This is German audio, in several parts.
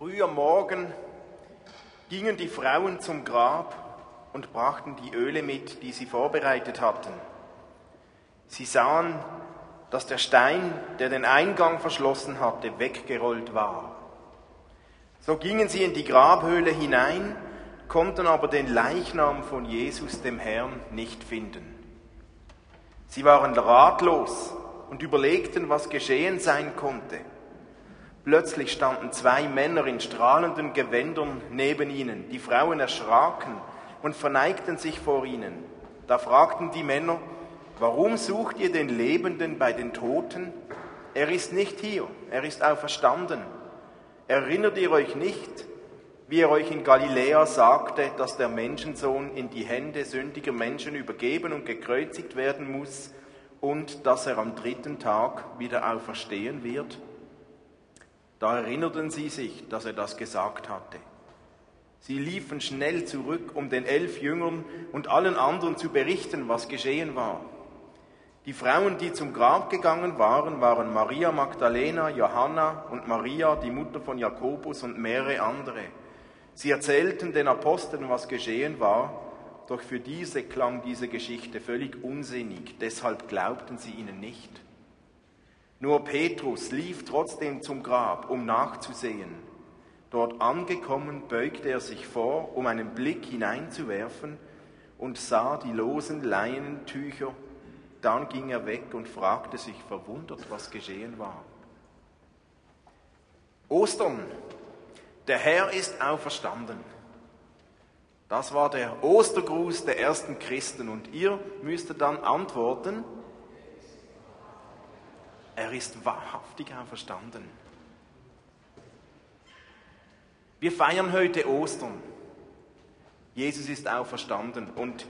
Früh am Morgen gingen die Frauen zum Grab und brachten die Öle mit, die sie vorbereitet hatten. Sie sahen, dass der Stein, der den Eingang verschlossen hatte, weggerollt war. So gingen sie in die Grabhöhle hinein, konnten aber den Leichnam von Jesus, dem Herrn, nicht finden. Sie waren ratlos und überlegten, was geschehen sein konnte. Plötzlich standen zwei Männer in strahlenden Gewändern neben ihnen. Die Frauen erschraken und verneigten sich vor ihnen. Da fragten die Männer, warum sucht ihr den Lebenden bei den Toten? Er ist nicht hier, er ist auferstanden. Erinnert ihr euch nicht, wie er euch in Galiläa sagte, dass der Menschensohn in die Hände sündiger Menschen übergeben und gekreuzigt werden muss und dass er am dritten Tag wieder auferstehen wird? Da erinnerten sie sich, dass er das gesagt hatte. Sie liefen schnell zurück, um den elf Jüngern und allen anderen zu berichten, was geschehen war. Die Frauen, die zum Grab gegangen waren, waren Maria Magdalena, Johanna und Maria, die Mutter von Jakobus und mehrere andere. Sie erzählten den Aposteln, was geschehen war, doch für diese klang diese Geschichte völlig unsinnig, deshalb glaubten sie ihnen nicht. Nur Petrus lief trotzdem zum Grab, um nachzusehen. Dort angekommen beugte er sich vor, um einen Blick hineinzuwerfen und sah die losen Leinentücher. Dann ging er weg und fragte sich verwundert, was geschehen war. Ostern, der Herr ist auferstanden. Das war der Ostergruß der ersten Christen und ihr müsstet dann antworten, er ist wahrhaftig auferstanden. Wir feiern heute Ostern. Jesus ist auferstanden und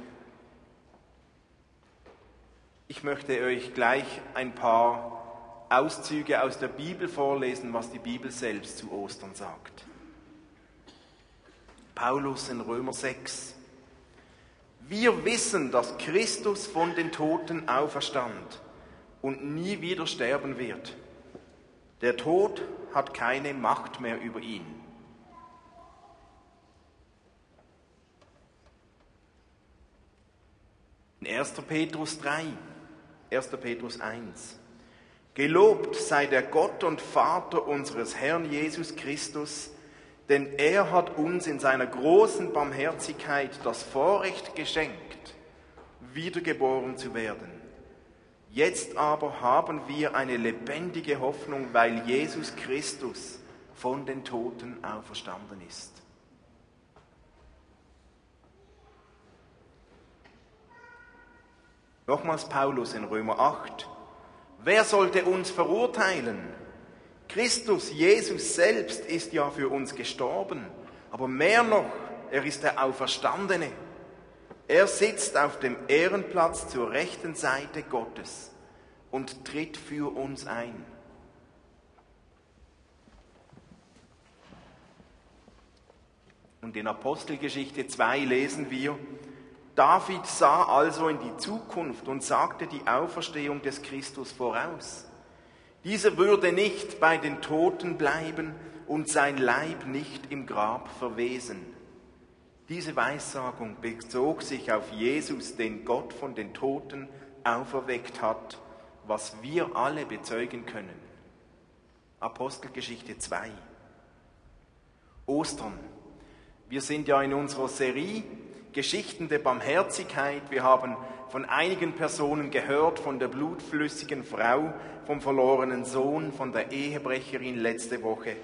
ich möchte euch gleich ein paar Auszüge aus der Bibel vorlesen, was die Bibel selbst zu Ostern sagt. Paulus in Römer 6. Wir wissen, dass Christus von den Toten auferstand und nie wieder sterben wird. Der Tod hat keine Macht mehr über ihn. In 1. Petrus 3, 1. Petrus 1. Gelobt sei der Gott und Vater unseres Herrn Jesus Christus, denn er hat uns in seiner großen Barmherzigkeit das Vorrecht geschenkt, wiedergeboren zu werden Jetzt aber haben wir eine lebendige Hoffnung, weil Jesus Christus von den Toten auferstanden ist. Nochmals Paulus in Römer 8. Wer sollte uns verurteilen? Christus, Jesus selbst ist ja für uns gestorben, aber mehr noch, er ist der Auferstandene er sitzt auf dem Ehrenplatz zur rechten Seite Gottes und tritt für uns ein. Und in Apostelgeschichte 2 lesen wir, David sah also in die Zukunft und sagte die Auferstehung des Christus voraus. Dieser würde nicht bei den Toten bleiben und sein Leib nicht im Grab verwesen. Diese Weissagung bezog sich auf Jesus, den Gott von den Toten auferweckt hat, was wir alle bezeugen können. Apostelgeschichte 2. Ostern. Wir sind ja in unserer Serie Geschichten der Barmherzigkeit. Wir haben von einigen Personen gehört, von der blutflüssigen Frau, vom verlorenen Sohn, von der Ehebrecherin letzte Woche.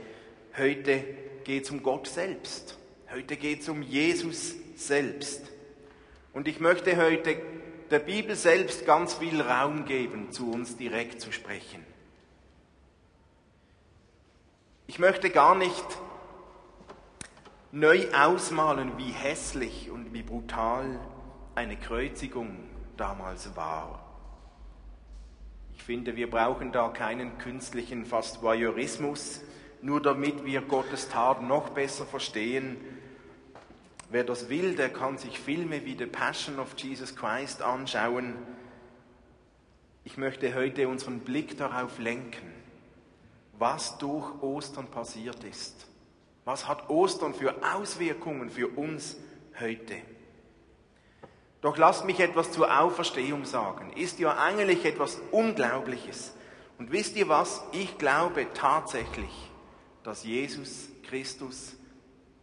Heute geht es um Gott selbst. Heute geht es um Jesus selbst. Und ich möchte heute der Bibel selbst ganz viel Raum geben, zu uns direkt zu sprechen. Ich möchte gar nicht neu ausmalen, wie hässlich und wie brutal eine Kreuzigung damals war. Ich finde, wir brauchen da keinen künstlichen fast Voyeurismus, nur damit wir Gottes Tat noch besser verstehen Wer das will, der kann sich Filme wie The Passion of Jesus Christ anschauen. Ich möchte heute unseren Blick darauf lenken, was durch Ostern passiert ist. Was hat Ostern für Auswirkungen für uns heute? Doch lasst mich etwas zur Auferstehung sagen. Ist ja eigentlich etwas Unglaubliches. Und wisst ihr was? Ich glaube tatsächlich, dass Jesus Christus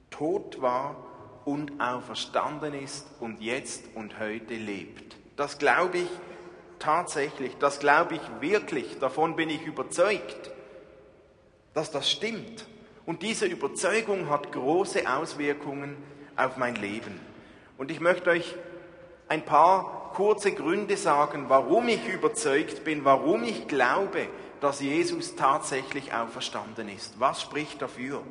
tot war und auferstanden ist und jetzt und heute lebt. Das glaube ich tatsächlich, das glaube ich wirklich, davon bin ich überzeugt, dass das stimmt. Und diese Überzeugung hat große Auswirkungen auf mein Leben. Und ich möchte euch ein paar kurze Gründe sagen, warum ich überzeugt bin, warum ich glaube, dass Jesus tatsächlich auferstanden ist. Was spricht dafür?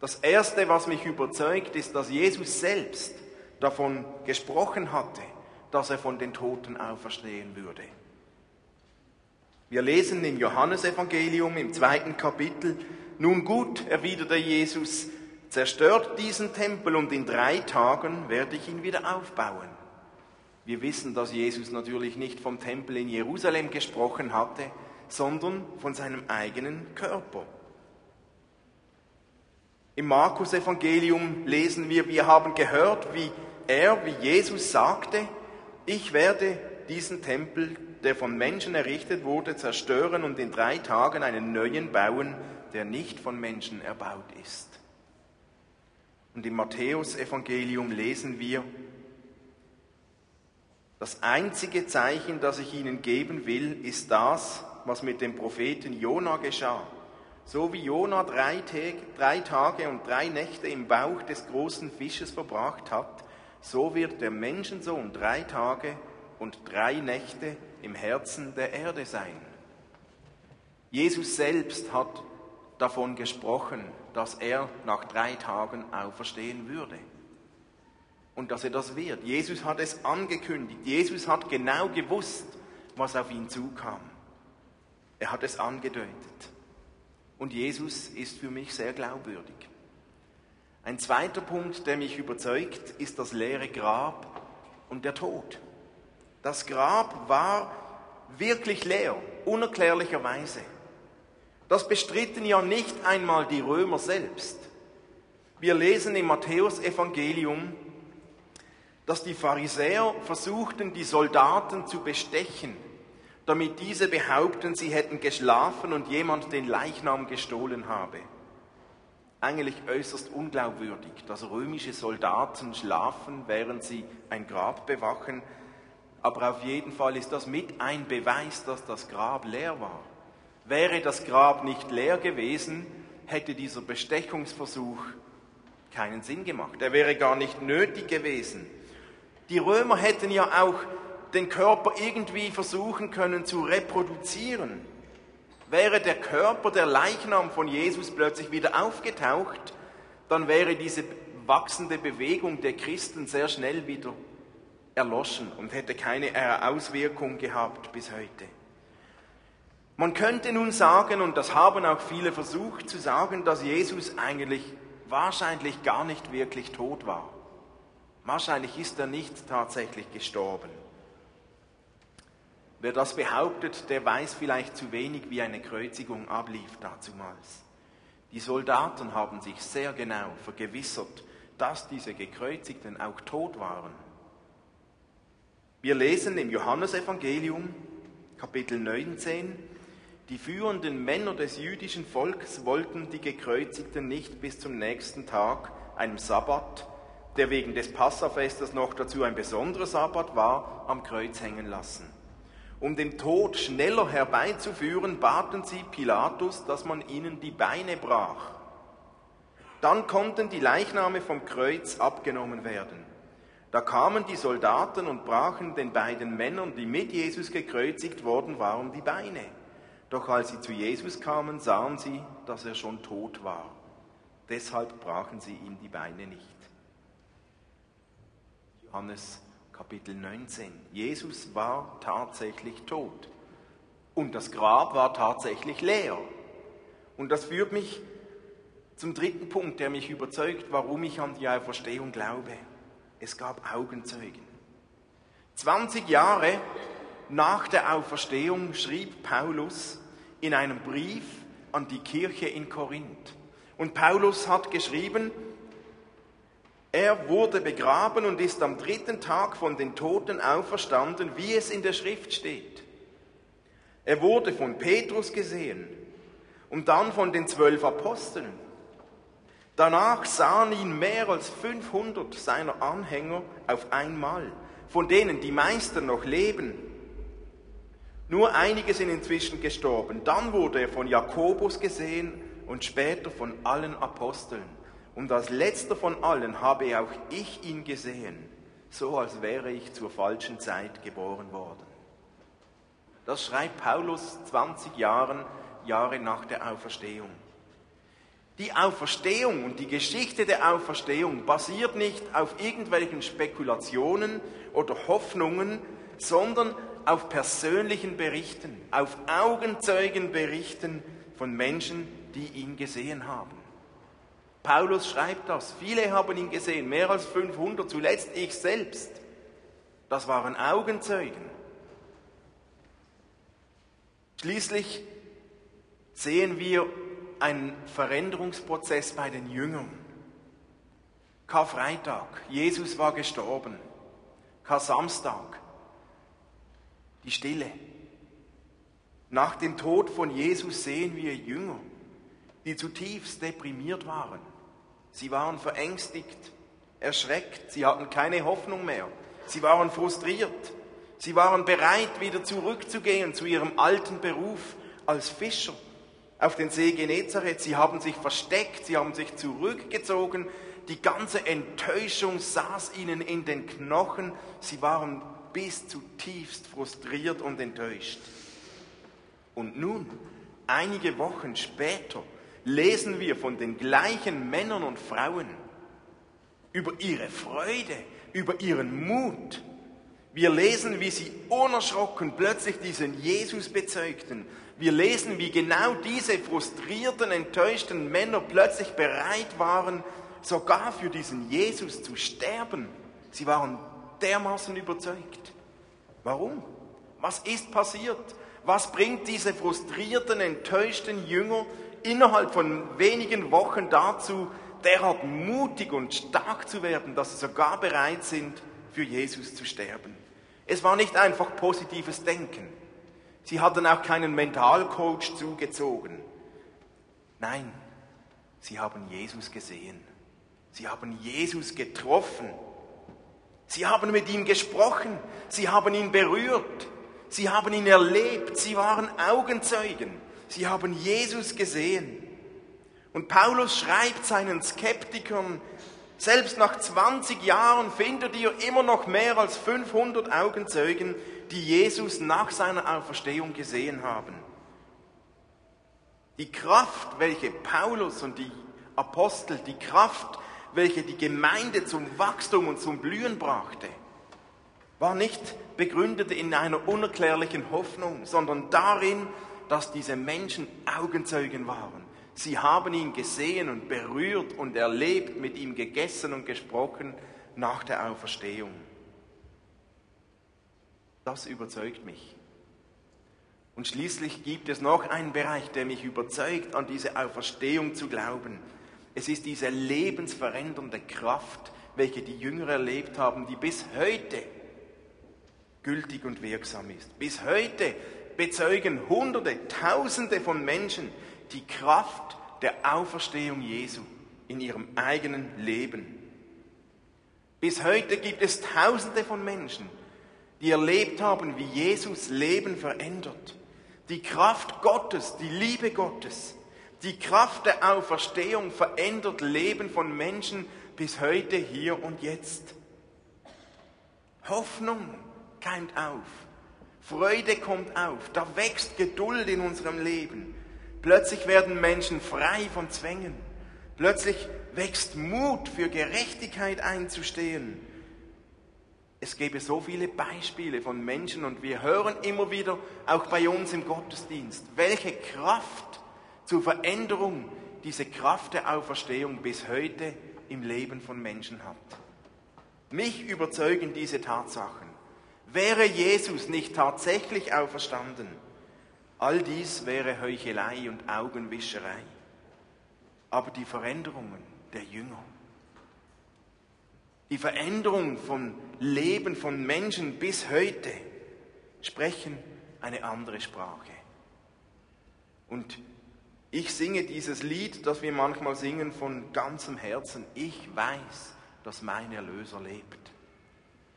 Das Erste, was mich überzeugt, ist, dass Jesus selbst davon gesprochen hatte, dass er von den Toten auferstehen würde. Wir lesen im Johannesevangelium im zweiten Kapitel, nun gut, erwiderte Jesus, zerstört diesen Tempel und in drei Tagen werde ich ihn wieder aufbauen. Wir wissen, dass Jesus natürlich nicht vom Tempel in Jerusalem gesprochen hatte, sondern von seinem eigenen Körper. Im Markus-Evangelium lesen wir, wir haben gehört, wie er, wie Jesus sagte, ich werde diesen Tempel, der von Menschen errichtet wurde, zerstören und in drei Tagen einen neuen bauen, der nicht von Menschen erbaut ist. Und im Matthäus-Evangelium lesen wir, das einzige Zeichen, das ich ihnen geben will, ist das, was mit dem Propheten Jona geschah. So wie Jona drei, drei Tage und drei Nächte im Bauch des großen Fisches verbracht hat, so wird der Menschensohn drei Tage und drei Nächte im Herzen der Erde sein. Jesus selbst hat davon gesprochen, dass er nach drei Tagen auferstehen würde und dass er das wird. Jesus hat es angekündigt. Jesus hat genau gewusst, was auf ihn zukam. Er hat es angedeutet. Und Jesus ist für mich sehr glaubwürdig. Ein zweiter Punkt, der mich überzeugt, ist das leere Grab und der Tod. Das Grab war wirklich leer, unerklärlicherweise. Das bestritten ja nicht einmal die Römer selbst. Wir lesen im Matthäusevangelium, dass die Pharisäer versuchten, die Soldaten zu bestechen, damit diese behaupten, sie hätten geschlafen und jemand den Leichnam gestohlen habe. Eigentlich äußerst unglaubwürdig, dass römische Soldaten schlafen, während sie ein Grab bewachen, aber auf jeden Fall ist das mit ein Beweis, dass das Grab leer war. Wäre das Grab nicht leer gewesen, hätte dieser Bestechungsversuch keinen Sinn gemacht. Er wäre gar nicht nötig gewesen. Die Römer hätten ja auch den Körper irgendwie versuchen können zu reproduzieren. Wäre der Körper, der Leichnam von Jesus plötzlich wieder aufgetaucht, dann wäre diese wachsende Bewegung der Christen sehr schnell wieder erloschen und hätte keine Auswirkung gehabt bis heute. Man könnte nun sagen, und das haben auch viele versucht zu sagen, dass Jesus eigentlich wahrscheinlich gar nicht wirklich tot war. Wahrscheinlich ist er nicht tatsächlich gestorben. Wer das behauptet, der weiß vielleicht zu wenig, wie eine Kreuzigung ablief dazumals. Die Soldaten haben sich sehr genau vergewissert, dass diese Gekreuzigten auch tot waren. Wir lesen im Johannesevangelium, Kapitel 19, die führenden Männer des jüdischen Volkes wollten die Gekreuzigten nicht bis zum nächsten Tag, einem Sabbat, der wegen des Passafestes noch dazu ein besonderer Sabbat war, am Kreuz hängen lassen. Um den Tod schneller herbeizuführen, baten sie Pilatus, dass man ihnen die Beine brach. Dann konnten die Leichname vom Kreuz abgenommen werden. Da kamen die Soldaten und brachen den beiden Männern, die mit Jesus gekreuzigt worden waren, die Beine. Doch als sie zu Jesus kamen, sahen sie, dass er schon tot war. Deshalb brachen sie ihm die Beine nicht. Johannes Kapitel 19. Jesus war tatsächlich tot. Und das Grab war tatsächlich leer. Und das führt mich zum dritten Punkt, der mich überzeugt, warum ich an die Auferstehung glaube. Es gab Augenzeugen. 20 Jahre nach der Auferstehung schrieb Paulus in einem Brief an die Kirche in Korinth. Und Paulus hat geschrieben, er wurde begraben und ist am dritten Tag von den Toten auferstanden, wie es in der Schrift steht. Er wurde von Petrus gesehen und dann von den zwölf Aposteln. Danach sahen ihn mehr als 500 seiner Anhänger auf einmal, von denen die meisten noch leben. Nur einige sind inzwischen gestorben. Dann wurde er von Jakobus gesehen und später von allen Aposteln. Und als letzter von allen habe auch ich ihn gesehen, so als wäre ich zur falschen Zeit geboren worden. Das schreibt Paulus 20 Jahren, Jahre nach der Auferstehung. Die Auferstehung und die Geschichte der Auferstehung basiert nicht auf irgendwelchen Spekulationen oder Hoffnungen, sondern auf persönlichen Berichten, auf Augenzeugenberichten von Menschen, die ihn gesehen haben. Paulus schreibt das. Viele haben ihn gesehen, mehr als 500, zuletzt ich selbst. Das waren Augenzeugen. Schließlich sehen wir einen Veränderungsprozess bei den Jüngern. Karfreitag, Jesus war gestorben. Kar-Samstag, die Stille. Nach dem Tod von Jesus sehen wir Jünger, die zutiefst deprimiert waren. Sie waren verängstigt, erschreckt, sie hatten keine Hoffnung mehr, sie waren frustriert, sie waren bereit, wieder zurückzugehen zu ihrem alten Beruf als Fischer auf den See Genezareth. Sie haben sich versteckt, sie haben sich zurückgezogen, die ganze Enttäuschung saß ihnen in den Knochen, sie waren bis zutiefst frustriert und enttäuscht. Und nun, einige Wochen später, lesen wir von den gleichen Männern und Frauen über ihre Freude, über ihren Mut. Wir lesen, wie sie unerschrocken plötzlich diesen Jesus bezeugten. Wir lesen, wie genau diese frustrierten, enttäuschten Männer plötzlich bereit waren, sogar für diesen Jesus zu sterben. Sie waren dermaßen überzeugt. Warum? Was ist passiert? Was bringt diese frustrierten, enttäuschten Jünger innerhalb von wenigen Wochen dazu, derart mutig und stark zu werden, dass sie sogar bereit sind, für Jesus zu sterben. Es war nicht einfach positives Denken. Sie hatten auch keinen Mentalcoach zugezogen. Nein, sie haben Jesus gesehen. Sie haben Jesus getroffen. Sie haben mit ihm gesprochen. Sie haben ihn berührt. Sie haben ihn erlebt. Sie waren Augenzeugen. Sie haben Jesus gesehen. Und Paulus schreibt seinen Skeptikern, selbst nach 20 Jahren findet ihr immer noch mehr als 500 Augenzeugen, die Jesus nach seiner Auferstehung gesehen haben. Die Kraft, welche Paulus und die Apostel, die Kraft, welche die Gemeinde zum Wachstum und zum Blühen brachte, war nicht begründet in einer unerklärlichen Hoffnung, sondern darin, dass diese Menschen Augenzeugen waren. Sie haben ihn gesehen und berührt und erlebt, mit ihm gegessen und gesprochen nach der Auferstehung. Das überzeugt mich. Und schließlich gibt es noch einen Bereich, der mich überzeugt, an diese Auferstehung zu glauben. Es ist diese lebensverändernde Kraft, welche die Jünger erlebt haben, die bis heute gültig und wirksam ist. Bis heute bezeugen Hunderte, Tausende von Menschen die Kraft der Auferstehung Jesu in ihrem eigenen Leben. Bis heute gibt es Tausende von Menschen, die erlebt haben, wie Jesus Leben verändert. Die Kraft Gottes, die Liebe Gottes, die Kraft der Auferstehung verändert Leben von Menschen bis heute, hier und jetzt. Hoffnung keimt auf. Freude kommt auf, da wächst Geduld in unserem Leben. Plötzlich werden Menschen frei von Zwängen. Plötzlich wächst Mut, für Gerechtigkeit einzustehen. Es gäbe so viele Beispiele von Menschen und wir hören immer wieder, auch bei uns im Gottesdienst, welche Kraft zur Veränderung diese Kraft der Auferstehung bis heute im Leben von Menschen hat. Mich überzeugen diese Tatsachen. Wäre Jesus nicht tatsächlich auferstanden, all dies wäre Heuchelei und Augenwischerei. aber die Veränderungen der Jünger. Die Veränderung von Leben von Menschen bis heute sprechen eine andere Sprache. Und ich singe dieses Lied, das wir manchmal singen, von ganzem Herzen. Ich weiß, dass mein Erlöser lebt.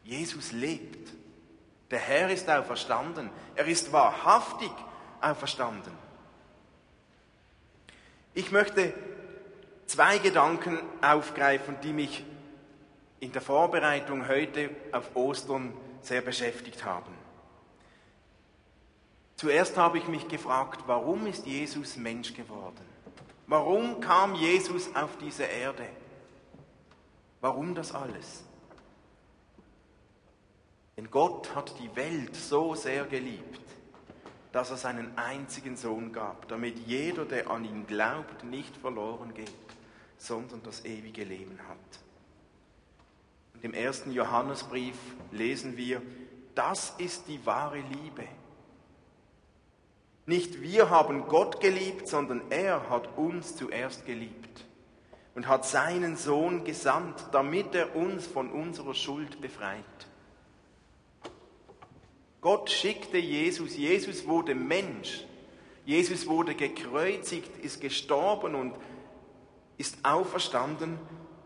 Jesus lebt. Der Herr ist auferstanden. Er ist wahrhaftig auferstanden. Ich möchte zwei Gedanken aufgreifen, die mich in der Vorbereitung heute auf Ostern sehr beschäftigt haben. Zuerst habe ich mich gefragt, warum ist Jesus Mensch geworden? Warum kam Jesus auf diese Erde? Warum das alles? Denn Gott hat die Welt so sehr geliebt, dass er seinen einzigen Sohn gab, damit jeder, der an ihn glaubt, nicht verloren geht, sondern das ewige Leben hat. Und im ersten Johannesbrief lesen wir, das ist die wahre Liebe. Nicht wir haben Gott geliebt, sondern er hat uns zuerst geliebt und hat seinen Sohn gesandt, damit er uns von unserer Schuld befreit. Gott schickte Jesus, Jesus wurde Mensch, Jesus wurde gekreuzigt, ist gestorben und ist auferstanden,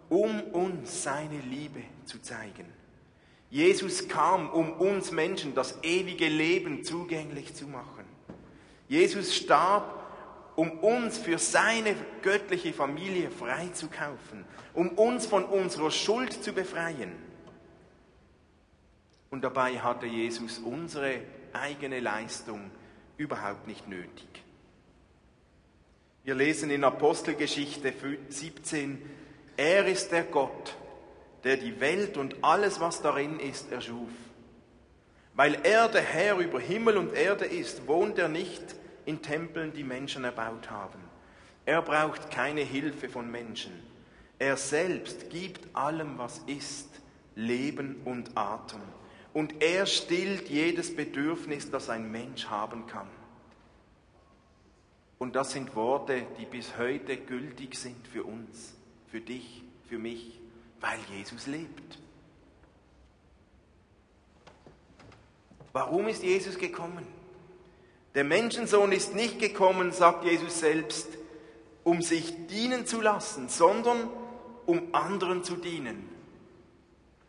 um uns seine Liebe zu zeigen. Jesus kam, um uns Menschen das ewige Leben zugänglich zu machen. Jesus starb, um uns für seine göttliche Familie freizukaufen, um uns von unserer Schuld zu befreien. Und dabei hatte Jesus unsere eigene Leistung überhaupt nicht nötig. Wir lesen in Apostelgeschichte 17, er ist der Gott, der die Welt und alles, was darin ist, erschuf. Weil er der Herr über Himmel und Erde ist, wohnt er nicht in Tempeln, die Menschen erbaut haben. Er braucht keine Hilfe von Menschen. Er selbst gibt allem, was ist, Leben und Atem. Und er stillt jedes Bedürfnis, das ein Mensch haben kann. Und das sind Worte, die bis heute gültig sind für uns, für dich, für mich, weil Jesus lebt. Warum ist Jesus gekommen? Der Menschensohn ist nicht gekommen, sagt Jesus selbst, um sich dienen zu lassen, sondern um anderen zu dienen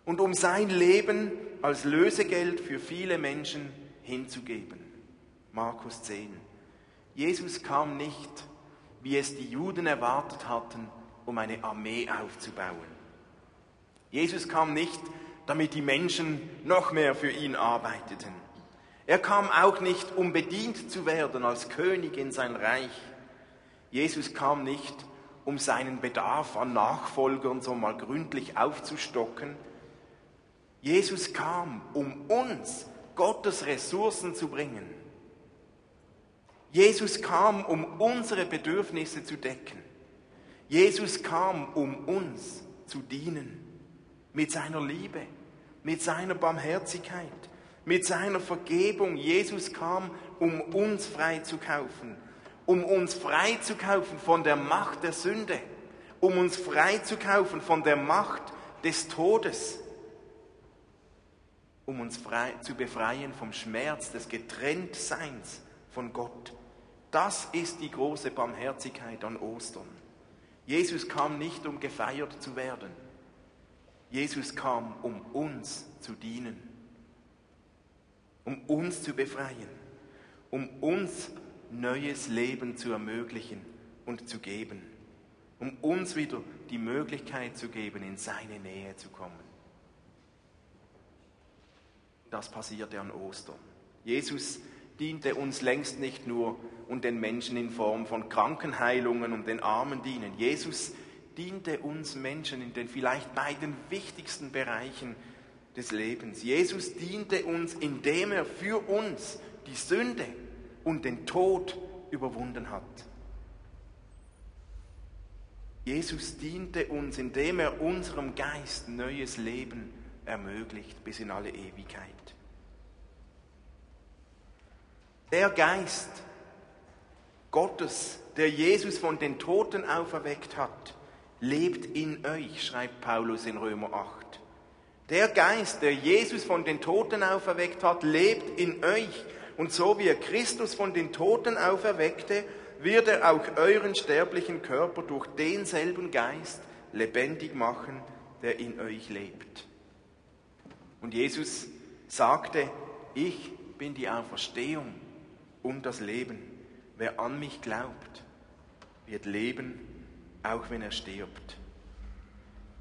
und um sein Leben als Lösegeld für viele Menschen hinzugeben. Markus 10. Jesus kam nicht, wie es die Juden erwartet hatten, um eine Armee aufzubauen. Jesus kam nicht, damit die Menschen noch mehr für ihn arbeiteten. Er kam auch nicht, um bedient zu werden als König in sein Reich. Jesus kam nicht, um seinen Bedarf an Nachfolgern so mal gründlich aufzustocken. Jesus kam, um uns Gottes Ressourcen zu bringen. Jesus kam, um unsere Bedürfnisse zu decken. Jesus kam, um uns zu dienen. Mit seiner Liebe, mit seiner Barmherzigkeit, mit seiner Vergebung. Jesus kam, um uns frei zu kaufen. Um uns frei zu kaufen von der Macht der Sünde. Um uns frei zu kaufen von der Macht des Todes. Um uns frei, zu befreien vom Schmerz des Getrenntseins von Gott. Das ist die große Barmherzigkeit an Ostern. Jesus kam nicht, um gefeiert zu werden. Jesus kam, um uns zu dienen, um uns zu befreien, um uns neues Leben zu ermöglichen und zu geben, um uns wieder die Möglichkeit zu geben, in seine Nähe zu kommen. Das passierte an Ostern. Jesus diente uns längst nicht nur und den Menschen in Form von Krankenheilungen und den Armen dienen. Jesus diente uns Menschen in den vielleicht beiden wichtigsten Bereichen des Lebens. Jesus diente uns, indem er für uns die Sünde und den Tod überwunden hat. Jesus diente uns, indem er unserem Geist neues Leben ermöglicht bis in alle Ewigkeit. Der Geist, Gottes, der Jesus von den Toten auferweckt hat, lebt in euch, schreibt Paulus in Römer 8. Der Geist, der Jesus von den Toten auferweckt hat, lebt in euch. Und so wie er Christus von den Toten auferweckte, wird er auch euren sterblichen Körper durch denselben Geist lebendig machen, der in euch lebt. Und Jesus sagte, ich bin die Auferstehung und das Leben. Wer an mich glaubt, wird leben, auch wenn er stirbt.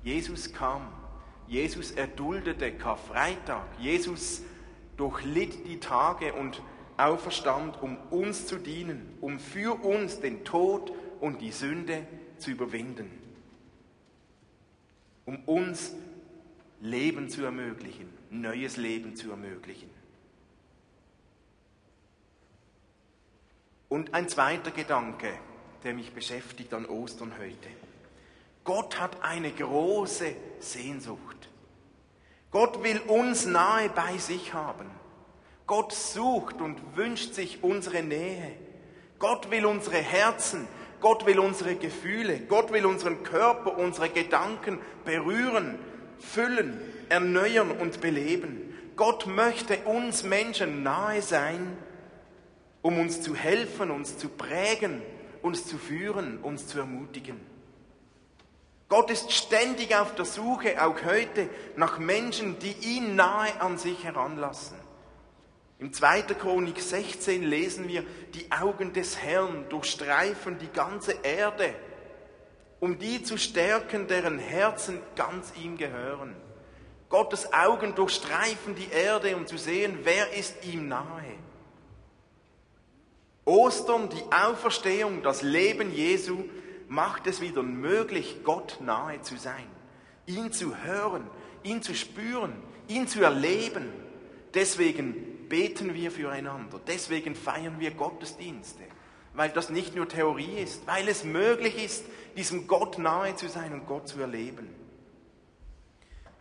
Jesus kam, Jesus erduldete Karfreitag, Jesus durchlitt die Tage und auferstand, um uns zu dienen, um für uns den Tod und die Sünde zu überwinden, um uns Leben zu ermöglichen, neues Leben zu ermöglichen. Und ein zweiter Gedanke, der mich beschäftigt an Ostern heute. Gott hat eine große Sehnsucht. Gott will uns nahe bei sich haben. Gott sucht und wünscht sich unsere Nähe. Gott will unsere Herzen, Gott will unsere Gefühle, Gott will unseren Körper, unsere Gedanken berühren, füllen, erneuern und beleben. Gott möchte uns Menschen nahe sein, um uns zu helfen, uns zu prägen, uns zu führen, uns zu ermutigen. Gott ist ständig auf der Suche, auch heute, nach Menschen, die ihn nahe an sich heranlassen. Im 2. Chronik 16 lesen wir, die Augen des Herrn durchstreifen die ganze Erde, um die zu stärken, deren Herzen ganz ihm gehören. Gottes Augen durchstreifen die Erde, um zu sehen, wer ist ihm nahe. Ostern, die Auferstehung, das Leben Jesu macht es wieder möglich, Gott nahe zu sein, ihn zu hören, ihn zu spüren, ihn zu erleben. Deswegen beten wir füreinander, deswegen feiern wir Gottesdienste, weil das nicht nur Theorie ist, weil es möglich ist, diesem Gott nahe zu sein und Gott zu erleben.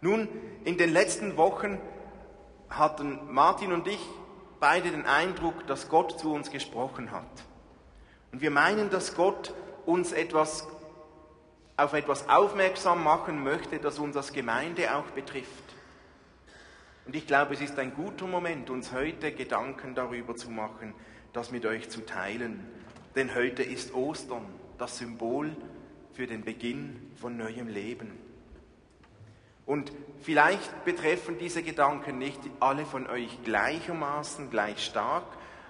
Nun, in den letzten Wochen hatten Martin und ich beide den Eindruck, dass Gott zu uns gesprochen hat. Und wir meinen, dass Gott uns etwas, auf etwas aufmerksam machen möchte, das uns als Gemeinde auch betrifft. Und ich glaube, es ist ein guter Moment, uns heute Gedanken darüber zu machen, das mit euch zu teilen. Denn heute ist Ostern, das Symbol für den Beginn von neuem Leben. Und vielleicht betreffen diese Gedanken nicht alle von euch gleichermaßen, gleich stark,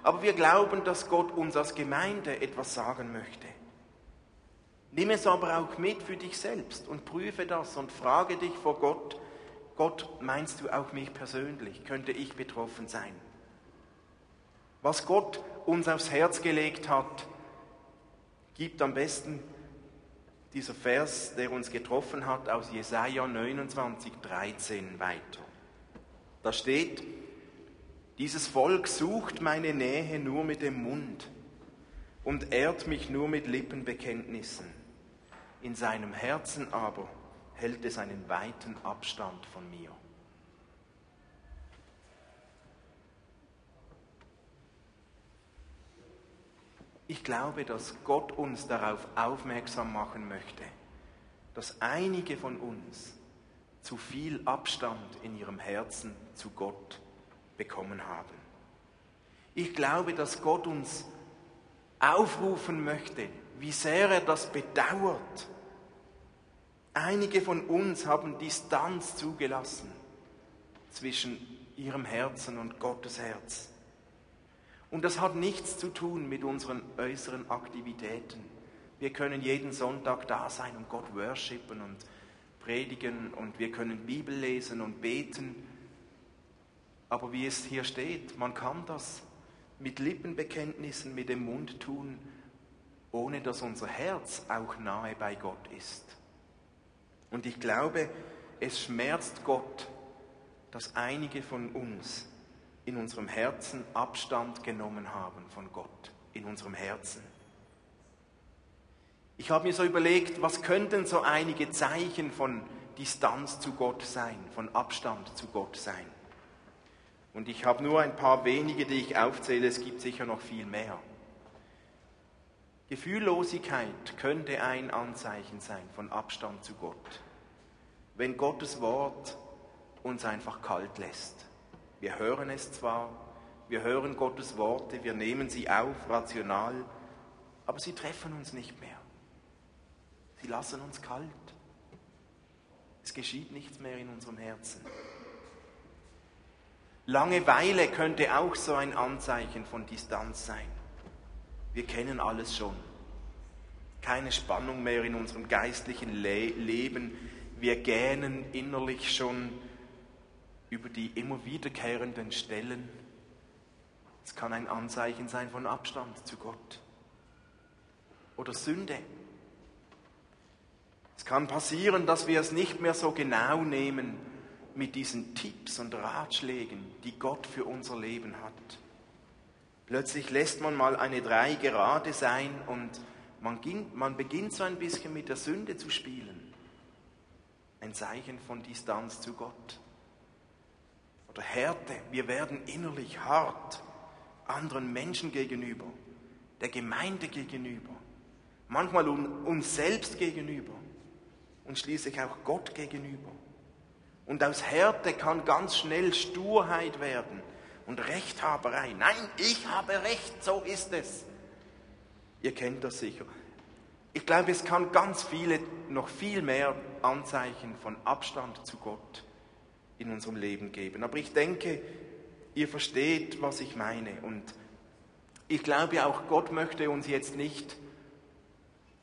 aber wir glauben, dass Gott uns als Gemeinde etwas sagen möchte. Nimm es aber auch mit für dich selbst und prüfe das und frage dich vor Gott, Gott, meinst du auch mich persönlich? Könnte ich betroffen sein? Was Gott uns aufs Herz gelegt hat, gibt am besten dieser Vers, der uns getroffen hat, aus Jesaja 29, 13 weiter. Da steht, dieses Volk sucht meine Nähe nur mit dem Mund und ehrt mich nur mit Lippenbekenntnissen. In seinem Herzen aber hält es einen weiten Abstand von mir. Ich glaube, dass Gott uns darauf aufmerksam machen möchte, dass einige von uns zu viel Abstand in ihrem Herzen zu Gott bekommen haben. Ich glaube, dass Gott uns aufrufen möchte, wie sehr er das bedauert. Einige von uns haben Distanz zugelassen zwischen ihrem Herzen und Gottes Herz. Und das hat nichts zu tun mit unseren äußeren Aktivitäten. Wir können jeden Sonntag da sein und Gott worshipen und predigen und wir können Bibel lesen und beten. Aber wie es hier steht, man kann das mit Lippenbekenntnissen, mit dem Mund tun, ohne dass unser Herz auch nahe bei Gott ist. Und ich glaube, es schmerzt Gott, dass einige von uns in unserem Herzen Abstand genommen haben von Gott, in unserem Herzen. Ich habe mir so überlegt, was könnten so einige Zeichen von Distanz zu Gott sein, von Abstand zu Gott sein. Und ich habe nur ein paar wenige, die ich aufzähle, es gibt sicher noch viel mehr. Gefühllosigkeit könnte ein Anzeichen sein von Abstand zu Gott. Wenn Gottes Wort uns einfach kalt lässt. Wir hören es zwar, wir hören Gottes Worte, wir nehmen sie auf, rational, aber sie treffen uns nicht mehr. Sie lassen uns kalt. Es geschieht nichts mehr in unserem Herzen. Langeweile könnte auch so ein Anzeichen von Distanz sein. Wir kennen alles schon. Keine Spannung mehr in unserem geistlichen Le Leben. Wir gähnen innerlich schon über die immer wiederkehrenden Stellen. Es kann ein Anzeichen sein von Abstand zu Gott oder Sünde. Es kann passieren, dass wir es nicht mehr so genau nehmen mit diesen Tipps und Ratschlägen, die Gott für unser Leben hat. Plötzlich lässt man mal eine Drei gerade sein und man, ging, man beginnt so ein bisschen mit der Sünde zu spielen. Ein Zeichen von Distanz zu Gott. Oder Härte, wir werden innerlich hart anderen Menschen gegenüber, der Gemeinde gegenüber, manchmal uns selbst gegenüber und schließlich auch Gott gegenüber. Und aus Härte kann ganz schnell Sturheit werden und Rechthaberei. Nein, ich habe Recht, so ist es. Ihr kennt das sicher. Ich glaube, es kann ganz viele, noch viel mehr Anzeichen von Abstand zu Gott in unserem Leben geben. Aber ich denke, ihr versteht, was ich meine. Und ich glaube auch, Gott möchte uns jetzt nicht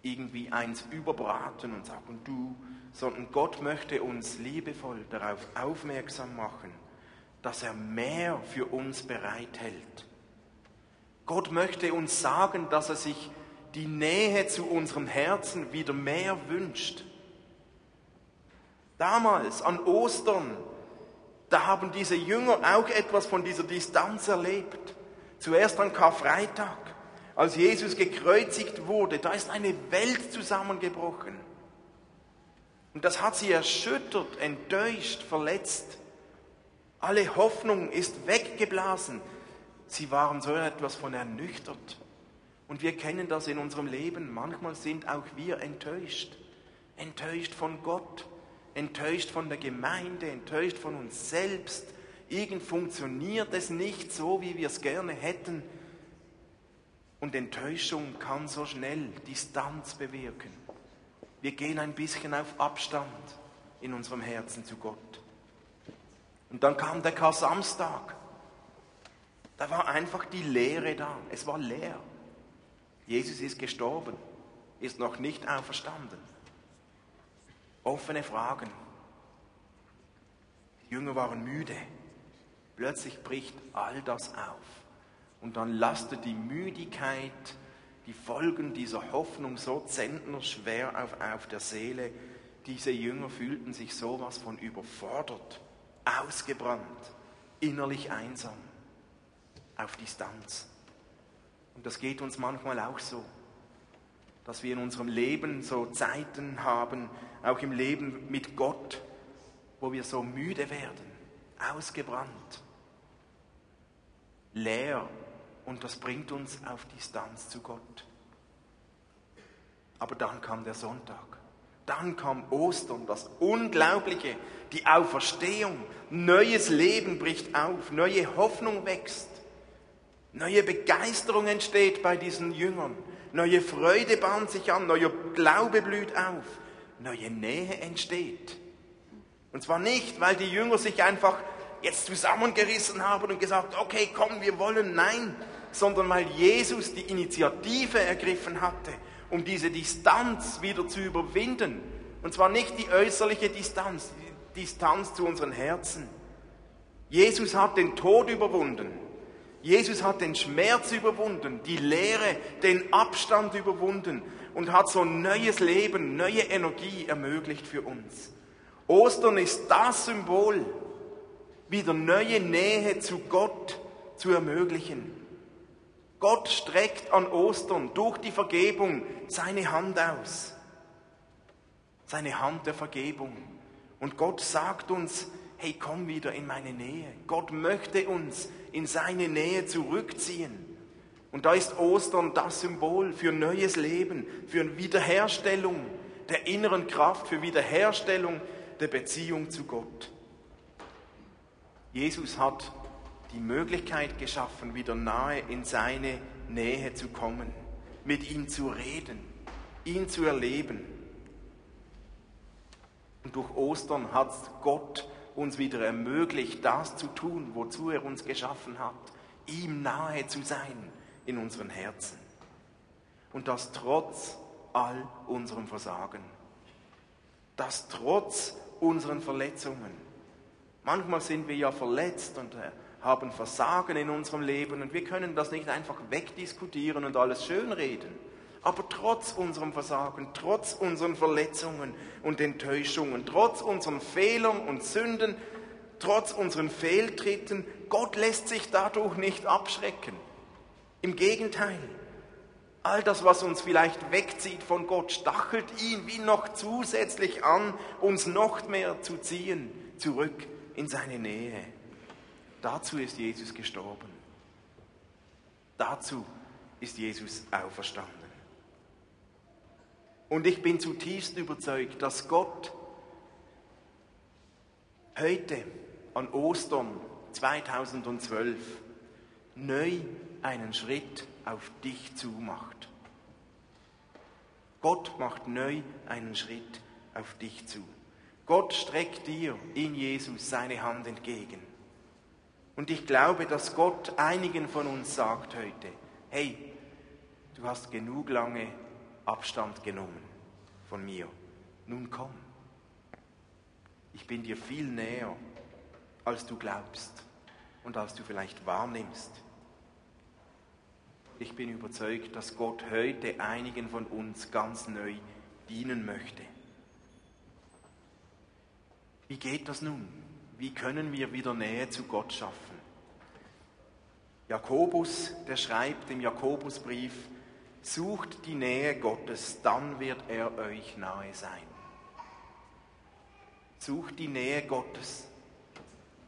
irgendwie eins überbraten und sagen, du, sondern Gott möchte uns liebevoll darauf aufmerksam machen, dass er mehr für uns bereithält. Gott möchte uns sagen, dass er sich die Nähe zu unserem Herzen wieder mehr wünscht. Damals an Ostern, da haben diese Jünger auch etwas von dieser Distanz erlebt. Zuerst an Karfreitag, als Jesus gekreuzigt wurde, da ist eine Welt zusammengebrochen. Und das hat sie erschüttert, enttäuscht, verletzt. Alle Hoffnung ist weggeblasen. Sie waren so etwas von ernüchtert. Und wir kennen das in unserem Leben. Manchmal sind auch wir enttäuscht. Enttäuscht von Gott, enttäuscht von der Gemeinde, enttäuscht von uns selbst. Irgend funktioniert es nicht so, wie wir es gerne hätten. Und Enttäuschung kann so schnell Distanz bewirken. Wir gehen ein bisschen auf Abstand in unserem Herzen zu Gott. Und dann kam der Kar-Samstag. Da war einfach die Leere da. Es war leer. Jesus ist gestorben, ist noch nicht auferstanden. Offene Fragen. Die Jünger waren müde. Plötzlich bricht all das auf. Und dann lastet die Müdigkeit die Folgen dieser Hoffnung so zentnerschwer auf, auf der Seele. Diese Jünger fühlten sich sowas von überfordert, ausgebrannt, innerlich einsam, auf Distanz. Und das geht uns manchmal auch so, dass wir in unserem Leben so Zeiten haben, auch im Leben mit Gott, wo wir so müde werden, ausgebrannt, leer und das bringt uns auf Distanz zu Gott. Aber dann kam der Sonntag. Dann kam Ostern, das Unglaubliche, die Auferstehung. Neues Leben bricht auf, neue Hoffnung wächst. Neue Begeisterung entsteht bei diesen Jüngern. Neue Freude bahnt sich an, neuer Glaube blüht auf. Neue Nähe entsteht. Und zwar nicht, weil die Jünger sich einfach jetzt zusammengerissen haben und gesagt, okay, komm, wir wollen. Nein, sondern weil Jesus die Initiative ergriffen hatte, um diese Distanz wieder zu überwinden. Und zwar nicht die äußerliche Distanz, die Distanz zu unseren Herzen. Jesus hat den Tod überwunden. Jesus hat den Schmerz überwunden, die Leere, den Abstand überwunden und hat so neues Leben, neue Energie ermöglicht für uns. Ostern ist das Symbol, wieder neue Nähe zu Gott zu ermöglichen. Gott streckt an Ostern durch die Vergebung seine Hand aus. Seine Hand der Vergebung. Und Gott sagt uns, hey, komm wieder in meine Nähe. Gott möchte uns in seine Nähe zurückziehen. Und da ist Ostern das Symbol für neues Leben, für Wiederherstellung der inneren Kraft, für Wiederherstellung der Beziehung zu Gott. Jesus hat die Möglichkeit geschaffen, wieder nahe in seine Nähe zu kommen, mit ihm zu reden, ihn zu erleben. Und durch Ostern hat Gott uns wieder ermöglicht, das zu tun, wozu er uns geschaffen hat, ihm nahe zu sein in unseren Herzen. Und das trotz all unserem Versagen. Das trotz unseren Verletzungen. Manchmal sind wir ja verletzt und äh, haben Versagen in unserem Leben und wir können das nicht einfach wegdiskutieren und alles schönreden. Aber trotz unserem Versagen, trotz unseren Verletzungen und Enttäuschungen, trotz unseren Fehlern und Sünden, trotz unseren Fehltritten, Gott lässt sich dadurch nicht abschrecken. Im Gegenteil, all das, was uns vielleicht wegzieht von Gott, stachelt ihn wie noch zusätzlich an, uns noch mehr zu ziehen, zurück in seine Nähe. Dazu ist Jesus gestorben. Dazu ist Jesus auferstanden. Und ich bin zutiefst überzeugt, dass Gott heute an Ostern 2012 neu einen Schritt auf dich zumacht. Gott macht neu einen Schritt auf dich zu. Gott streckt dir in Jesus seine Hand entgegen. Und ich glaube, dass Gott einigen von uns sagt heute, hey, du hast genug lange Abstand genommen von mir. Nun komm. Ich bin dir viel näher, als du glaubst und als du vielleicht wahrnimmst. Ich bin überzeugt, dass Gott heute einigen von uns ganz neu dienen möchte. Wie geht das nun? Wie können wir wieder Nähe zu Gott schaffen? Jakobus, der schreibt im Jakobusbrief, sucht die Nähe Gottes, dann wird er euch nahe sein. Sucht die Nähe Gottes,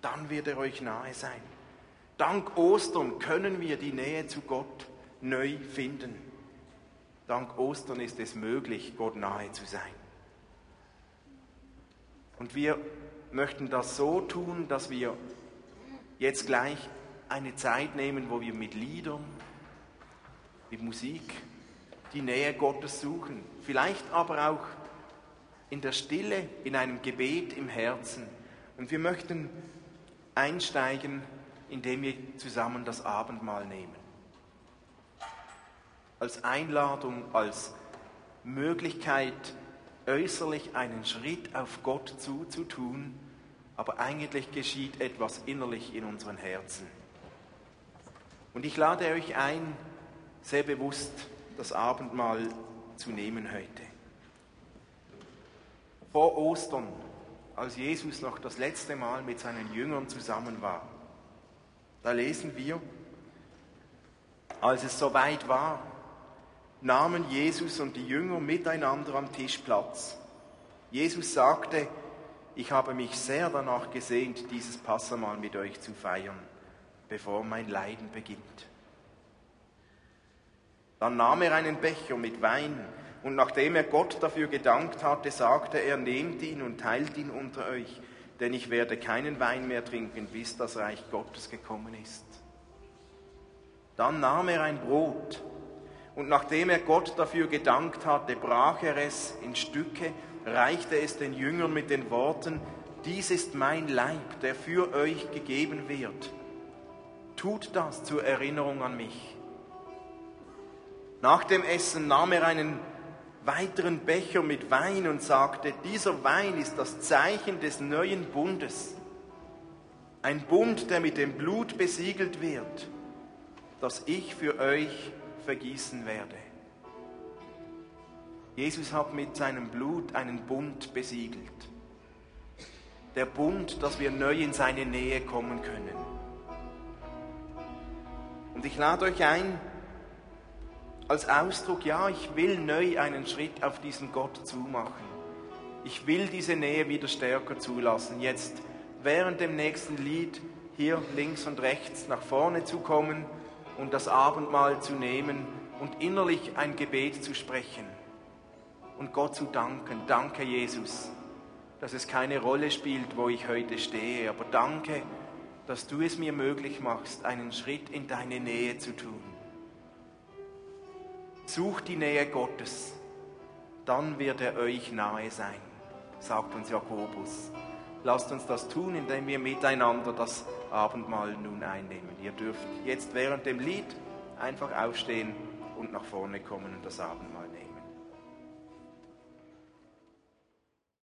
dann wird er euch nahe sein. Dank Ostern können wir die Nähe zu Gott neu finden. Dank Ostern ist es möglich, Gott nahe zu sein. Und wir möchten das so tun, dass wir jetzt gleich eine Zeit nehmen, wo wir mit Liedern, mit Musik die Nähe Gottes suchen. Vielleicht aber auch in der Stille, in einem Gebet im Herzen. Und wir möchten einsteigen, indem wir zusammen das Abendmahl nehmen als Einladung, als Möglichkeit, äußerlich einen Schritt auf Gott zuzutun, aber eigentlich geschieht etwas innerlich in unseren Herzen. Und ich lade euch ein, sehr bewusst das Abendmahl zu nehmen heute. Vor Ostern, als Jesus noch das letzte Mal mit seinen Jüngern zusammen war, da lesen wir, als es soweit war, nahmen Jesus und die Jünger miteinander am Tisch Platz. Jesus sagte, ich habe mich sehr danach gesehnt, dieses Passamal mit euch zu feiern, bevor mein Leiden beginnt. Dann nahm er einen Becher mit Wein und nachdem er Gott dafür gedankt hatte, sagte er, nehmt ihn und teilt ihn unter euch, denn ich werde keinen Wein mehr trinken, bis das Reich Gottes gekommen ist. Dann nahm er ein Brot und nachdem er Gott dafür gedankt hatte, brach er es in Stücke, reichte es den Jüngern mit den Worten, dies ist mein Leib, der für euch gegeben wird. Tut das zur Erinnerung an mich. Nach dem Essen nahm er einen weiteren Becher mit Wein und sagte, dieser Wein ist das Zeichen des neuen Bundes. Ein Bund, der mit dem Blut besiegelt wird, das ich für euch vergießen werde. Jesus hat mit seinem Blut einen Bund besiegelt. Der Bund, dass wir neu in seine Nähe kommen können. Und ich lade euch ein, als Ausdruck, ja, ich will neu einen Schritt auf diesen Gott zumachen. Ich will diese Nähe wieder stärker zulassen. Jetzt während dem nächsten Lied hier links und rechts nach vorne zu kommen und das Abendmahl zu nehmen und innerlich ein Gebet zu sprechen und Gott zu danken. Danke, Jesus, dass es keine Rolle spielt, wo ich heute stehe, aber danke, dass du es mir möglich machst, einen Schritt in deine Nähe zu tun. Sucht die Nähe Gottes, dann wird er euch nahe sein, sagt uns Jakobus. Lasst uns das tun, indem wir miteinander das Abendmahl nun einnehmen. Ihr dürft jetzt während dem Lied einfach aufstehen und nach vorne kommen und das Abendmahl nehmen.